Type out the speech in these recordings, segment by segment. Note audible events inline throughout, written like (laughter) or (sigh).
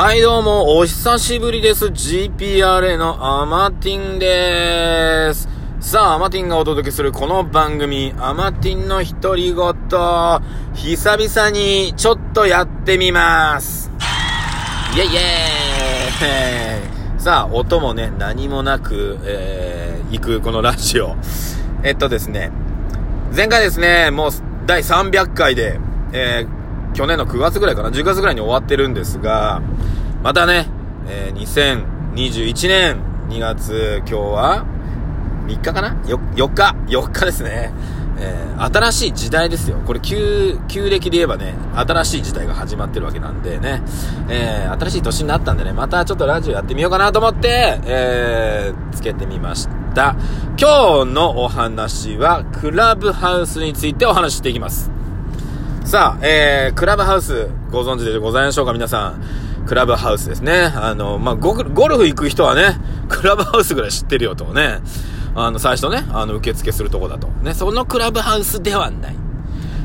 はい、どうも、お久しぶりです。GPRA のアマティンでーす。さあ、アマティンがお届けするこの番組、アマティンの独り言、久々にちょっとやってみます。イェイイェイさあ、音もね、何もなく、えー、行くこのラジオ。えっとですね、前回ですね、もう第300回で、えー、去年の9月ぐらいかな、10月ぐらいに終わってるんですが、またね、えー、2021年2月、今日は3日かな ?4 日 ?4 日ですね。えー、新しい時代ですよ。これ旧、旧暦で言えばね、新しい時代が始まってるわけなんでね、えー、新しい年になったんでね、またちょっとラジオやってみようかなと思って、えー、つけてみました。今日のお話は、クラブハウスについてお話ししていきます。さあ、えー、クラブハウス、ご存知でございましょうか、皆さん。クラブハウスですね。あの、まあ、ゴゴルフ行く人はね、(laughs) クラブハウスぐらい知ってるよとね。あの、最初ね、あの、受付するとこだと。ね、そのクラブハウスではない。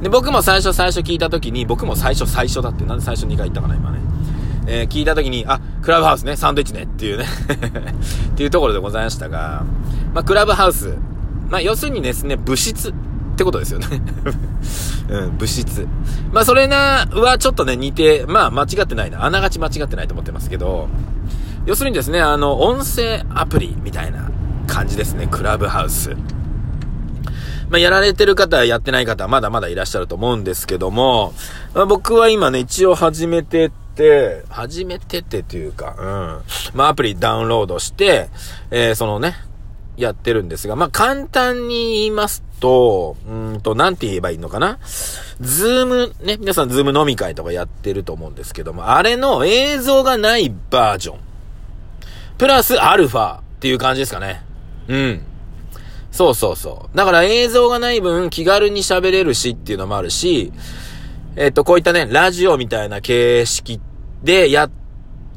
で、僕も最初最初聞いたときに、僕も最初最初だって、なんで最初2回言ったかな、今ね。えー、聞いたときに、あ、クラブハウスね、サンドイッチね、っていうね (laughs) っていうところでございましたが、まあ、クラブハウス。まあ、要するにですね、物質ってことですよね (laughs) うん、物質。まあ、それな、はちょっとね、似て、まあ、間違ってないな。あながち間違ってないと思ってますけど、要するにですね、あの、音声アプリみたいな感じですね、クラブハウス。まあ、やられてる方、やってない方、まだまだいらっしゃると思うんですけども、まあ、僕は今ね、一応始めてて、始めててというか、うん。まあ、アプリダウンロードして、えー、そのね、やってるんですが、まあ、簡単に言いますと、うんと、なんて言えばいいのかな？ Zoom、ね、皆さん Zoom 飲み会とかやってると思うんですけども、あれの映像がないバージョン。プラスアルファっていう感じですかね。うん。そうそうそう。だから映像がない分気軽に喋れるしっていうのもあるし、えっ、と、こういったね、ラジオみたいな形式でや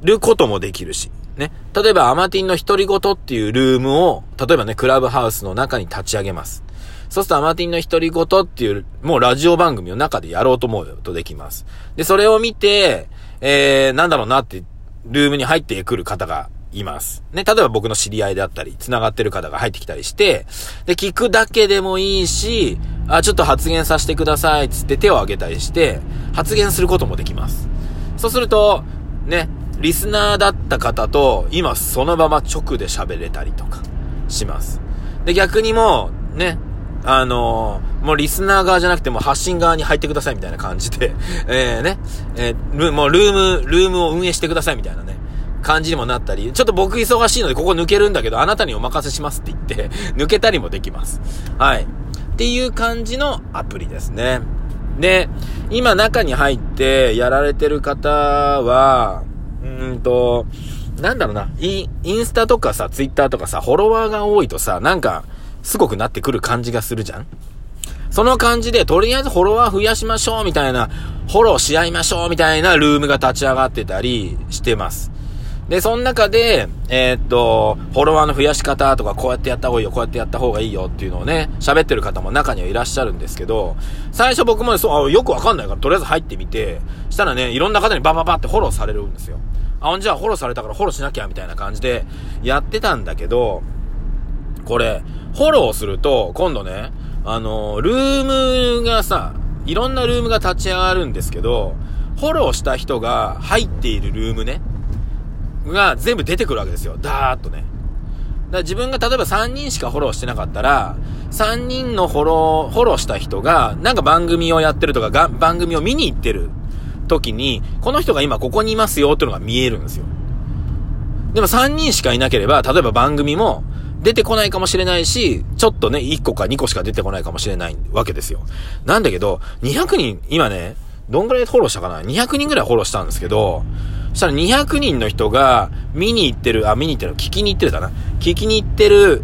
ることもできるし。ね。例えば、アマティンの独り言っていうルームを、例えばね、クラブハウスの中に立ち上げます。そうすると、アマティンの独り言っていう、もうラジオ番組の中でやろうと思うとできます。で、それを見て、えー、なんだろうなって、ルームに入ってくる方がいます。ね、例えば僕の知り合いであったり、繋がってる方が入ってきたりして、で、聞くだけでもいいし、あ、ちょっと発言させてください、つって手を挙げたりして、発言することもできます。そうすると、ね、リスナーだった方と、今そのまま直で喋れたりとか、します。で、逆にも、ね、あのー、もうリスナー側じゃなくても発信側に入ってくださいみたいな感じで、(laughs) えー、ね、えー、もうルーム、ルームを運営してくださいみたいなね、感じにもなったり、ちょっと僕忙しいのでここ抜けるんだけど、あなたにお任せしますって言って、(laughs) 抜けたりもできます。はい。っていう感じのアプリですね。で、今中に入ってやられてる方は、うーんと、なんだろうな、イン、インスタとかさ、ツイッターとかさ、フォロワーが多いとさ、なんか、すごくなってくる感じがするじゃん？その感じで、とりあえずフォロワー増やしましょうみたいな、フォローし合いましょうみたいなルームが立ち上がってたりしてます。で、その中で、えー、っと、フォロワーの増やし方とか、こうやってやった方がいいよ、こうやってやった方がいいよっていうのをね、喋ってる方も中にはいらっしゃるんですけど、最初僕もそう、あよくわかんないから、とりあえず入ってみて、したらね、いろんな方にバババってフォローされるんですよ。あ、ほんじゃあフォローされたからフォローしなきゃ、みたいな感じで、やってたんだけど、これ、フォローすると、今度ね、あの、ルームがさ、いろんなルームが立ち上がるんですけど、フォローした人が入っているルームね、が全部出てくるわけですよ。ダーッとね。だから自分が例えば3人しかフォローしてなかったら、3人のフォロー、フォローした人が、なんか番組をやってるとか、が番組を見に行ってる時に、この人が今ここにいますよっていうのが見えるんですよ。でも3人しかいなければ、例えば番組も出てこないかもしれないし、ちょっとね、1個か2個しか出てこないかもしれないわけですよ。なんだけど、200人、今ね、どんぐらいフォローしたかな ?200 人ぐらいフォローしたんですけど、そしたら200人の人が見に行ってる、あ、見に行ってる、聞きに行ってるだな。聞きに行ってる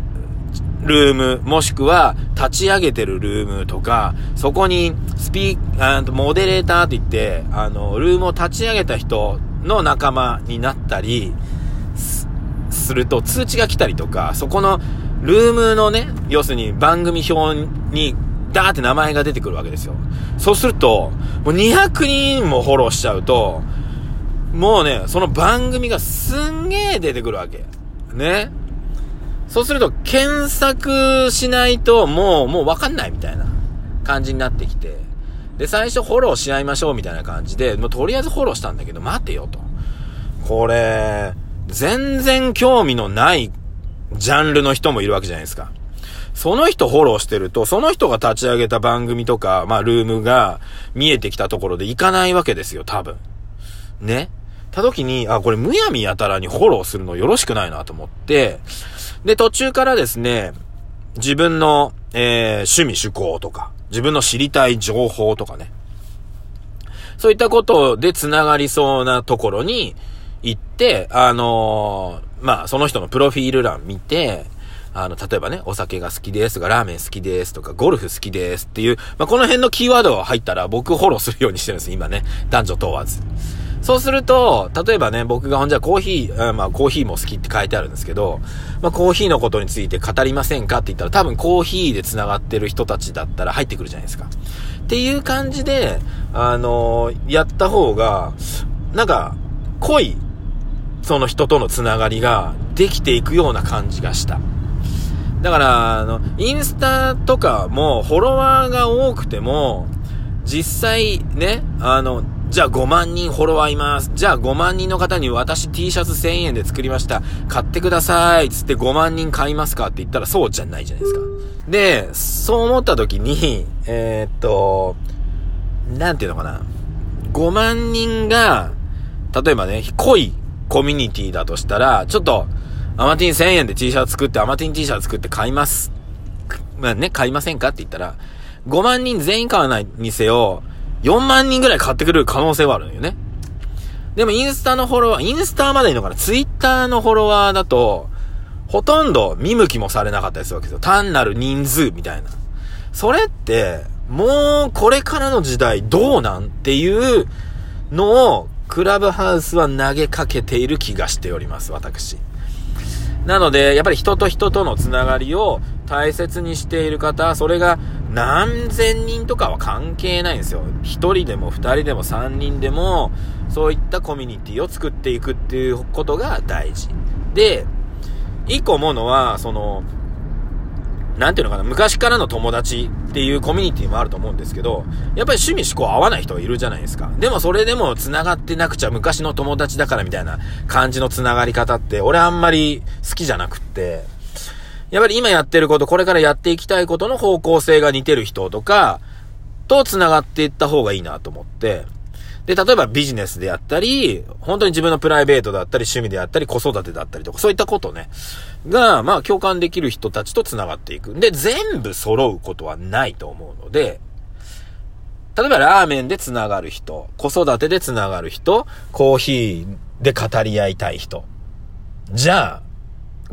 ルーム、もしくは立ち上げてるルームとか、そこにスピー、モデレーターって言って、あの、ルームを立ち上げた人の仲間になったりす、すると通知が来たりとか、そこのルームのね、要するに番組表にダーって名前が出てくるわけですよ。そうすると、もう200人もフォローしちゃうと、もうね、その番組がすんげー出てくるわけ。ね。そうすると、検索しないと、もう、もうわかんないみたいな感じになってきて。で、最初フォローし合いましょうみたいな感じで、もうとりあえずフォローしたんだけど、待てよと。これ、全然興味のないジャンルの人もいるわけじゃないですか。その人フォローしてると、その人が立ち上げた番組とか、まあ、ルームが見えてきたところで行かないわけですよ、多分。ね。た時に、あ、これむやみやたらにフォローするのよろしくないなと思って、で、途中からですね、自分の、えー、趣味趣向とか、自分の知りたい情報とかね。そういったことで繋がりそうなところに行って、あのー、まあ、その人のプロフィール欄見て、あの、例えばね、お酒が好きですとか、ラーメン好きですとか、ゴルフ好きですっていう、まあ、この辺のキーワードが入ったら僕フォローするようにしてるんです今ね。男女問わず。そうすると、例えばね、僕がほんじゃコーヒー、まあコーヒーも好きって書いてあるんですけど、まあコーヒーのことについて語りませんかって言ったら多分コーヒーで繋がってる人たちだったら入ってくるじゃないですか。っていう感じで、あのー、やった方が、なんか、濃い、その人との繋がりができていくような感じがした。だから、あの、インスタとかもフォロワーが多くても、実際ね、あの、じゃあ5万人フォロワーいます。じゃあ5万人の方に私 T シャツ1000円で作りました。買ってください。つって5万人買いますか？って言ったらそうじゃないじゃないですか。で、そう思った時に、えー、っと、なんていうのかな。5万人が、例えばね、濃いコミュニティだとしたら、ちょっと、アマティン1000円で T シャツ作って、アマティン T シャツ作って買います。まあね、買いませんか？って言ったら、5万人全員買わないにせよ、4万人ぐらい買ってくれる可能性はあるのよね。でもインスタのフォロワー、インスタまでいいのかな？ツイッターのフォロワーだと、ほとんど見向きもされなかったりするわけですよ。単なる人数みたいな。それって、もうこれからの時代どうなんっていうのを、クラブハウスは投げかけている気がしております、私。なので、やっぱり人と人とのつながりを大切にしている方、それが何千人とかは関係ないんですよ。一人でも二人でも三人でも、そういったコミュニティを作っていくっていうことが大事。で、一個思うのは、その、なんていうのかな、昔からの友達っていうコミュニティもあると思うんですけど、やっぱり趣味思考合わない人いるじゃないですか。でもそれでも繋がってなくちゃ昔の友達だからみたいな感じの繋がり方って、俺あんまり好きじゃなくって、やっぱり今やってること、これからやっていきたいことの方向性が似てる人とか、と繋がっていった方がいいなと思って、で、例えばビジネスであったり、本当に自分のプライベートだったり、趣味であったり、子育てだったりとか、そういったことね、が、まあ共感できる人たちと繋がっていく。で、全部揃うことはないと思うので、例えばラーメンで繋がる人、子育てで繋がる人、コーヒーで語り合いたい人。じゃあ、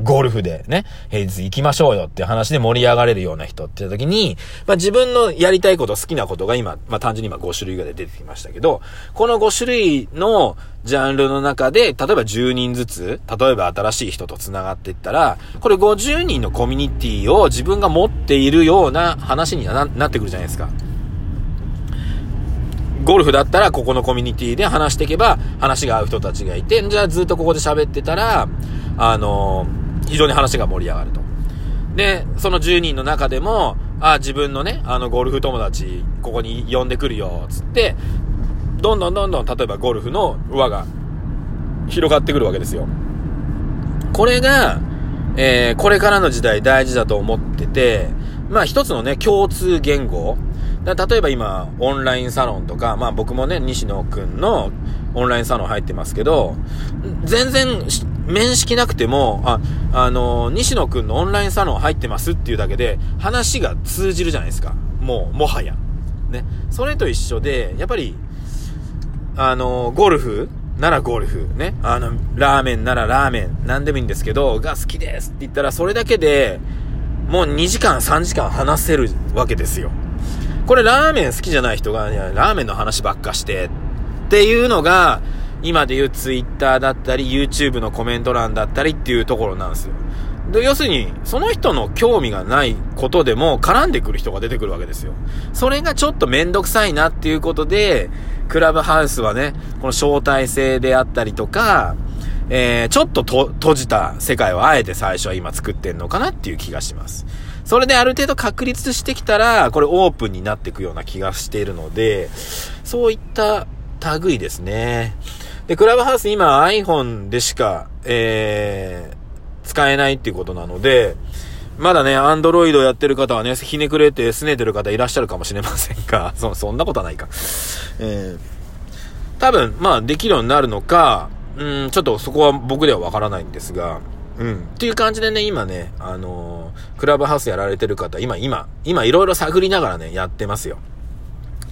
ゴルフでね、平日行きましょうよっていう話で盛り上がれるような人って時に、まあ自分のやりたいこと、好きなことが今、まあ単純に今5種類ぐらい出てきましたけど、この5種類のジャンルの中で、例えば10人ずつ、例えば新しい人と繋がっていったら、これ50人のコミュニティを自分が持っているような話になってくるじゃないですか。ゴルフだったらここのコミュニティで話していけば話が合う人たちがいて、じゃあずっとここで喋ってたら、あのー非常に話が盛り上がると。で、その10人の中でも、あ、自分のね、あの、ゴルフ友達、ここに呼んでくるよ、つって、どんどんどんどん、例えばゴルフの輪が広がってくるわけですよ。これが、えー、これからの時代大事だと思ってて、まあ一つのね、共通言語。だ例えば今、オンラインサロンとか、まあ僕もね、西野くんのオンラインサロン入ってますけど、全然面識なくても、あ、あの、西野くんのオンラインサロン入ってますっていうだけで、話が通じるじゃないですか。もう、もはや。ね。それと一緒で、やっぱり、あの、ゴルフならゴルフ、ね。あの、ラーメンならラーメン、なんでもいいんですけど、が好きですって言ったら、それだけで、もう2時間、3時間話せるわけですよ。これラーメン好きじゃない人が、いや、ラーメンの話ばっかして、っていうのが、今で言う Twitter だったり、YouTube のコメント欄だったりっていうところなんですよ。で、要するに、その人の興味がないことでも絡んでくる人が出てくるわけですよ。それがちょっとめんどくさいなっていうことで、クラブハウスはね、この招待制であったりとか、えー、ちょっとと閉じた世界をあえて最初は今作ってんのかなっていう気がします。それである程度確立してきたら、これオープンになっていくような気がしているので、そういった類ですね。で、クラブハウス今 iPhone でしか、えー、使えないっていうことなので、まだね、アンドロイドやってる方はね、ひねくれて拗ねてる方いらっしゃるかもしれませんが、(laughs) そ、そんなことはないか。えー、多分、まあ、できるようになるのか、うん、ちょっとそこは僕ではわからないんですが、うん。っていう感じでね、今ね、あのー、クラブハウスやられてる方、今、今、今いろいろ探りながらね、やってますよ。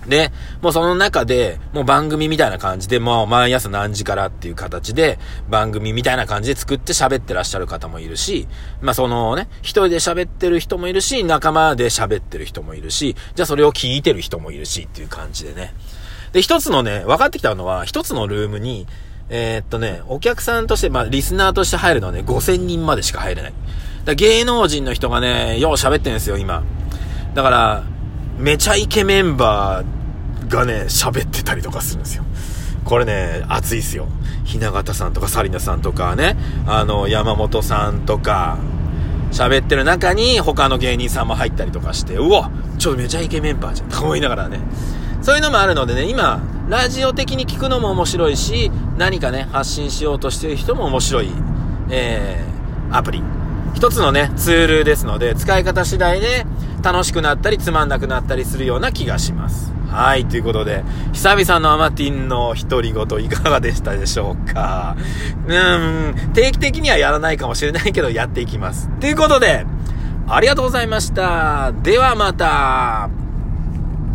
で、もうその中で、もう番組みたいな感じで、もう毎朝何時からっていう形で、番組みたいな感じで作って喋ってらっしゃる方もいるし、まあそのね、一人で喋ってる人もいるし、仲間で喋ってる人もいるし、じゃあそれを聞いてる人もいるしっていう感じでね。で、一つのね、分かってきたのは、一つのルームに、えー、っとね、お客さんとして、まあ、リスナーとして入るのはね、5000人までしか入れない。だ芸能人の人がね、よう喋ってんですよ、今。だから、めちゃイケメンバーがね、喋ってたりとかするんですよ。これね、熱いっすよ。ひな形さんとかサリナさんとかね、あの、山本さんとか、喋ってる中に他の芸人さんも入ったりとかして、うわちょっとめちゃイケメンバーじゃんと思いながらね。そういうのもあるのでね、今、ラジオ的に聞くのも面白いし、何かね、発信しようとしてる人も面白い、えー、アプリ。一つのね、ツールですので、使い方次第で楽しくなったりつまんなくなったりするような気がします。はい、ということで、久々のアマティンの独り言いかがでしたでしょうかうーん、定期的にはやらないかもしれないけど、やっていきます。ということで、ありがとうございました。ではまた。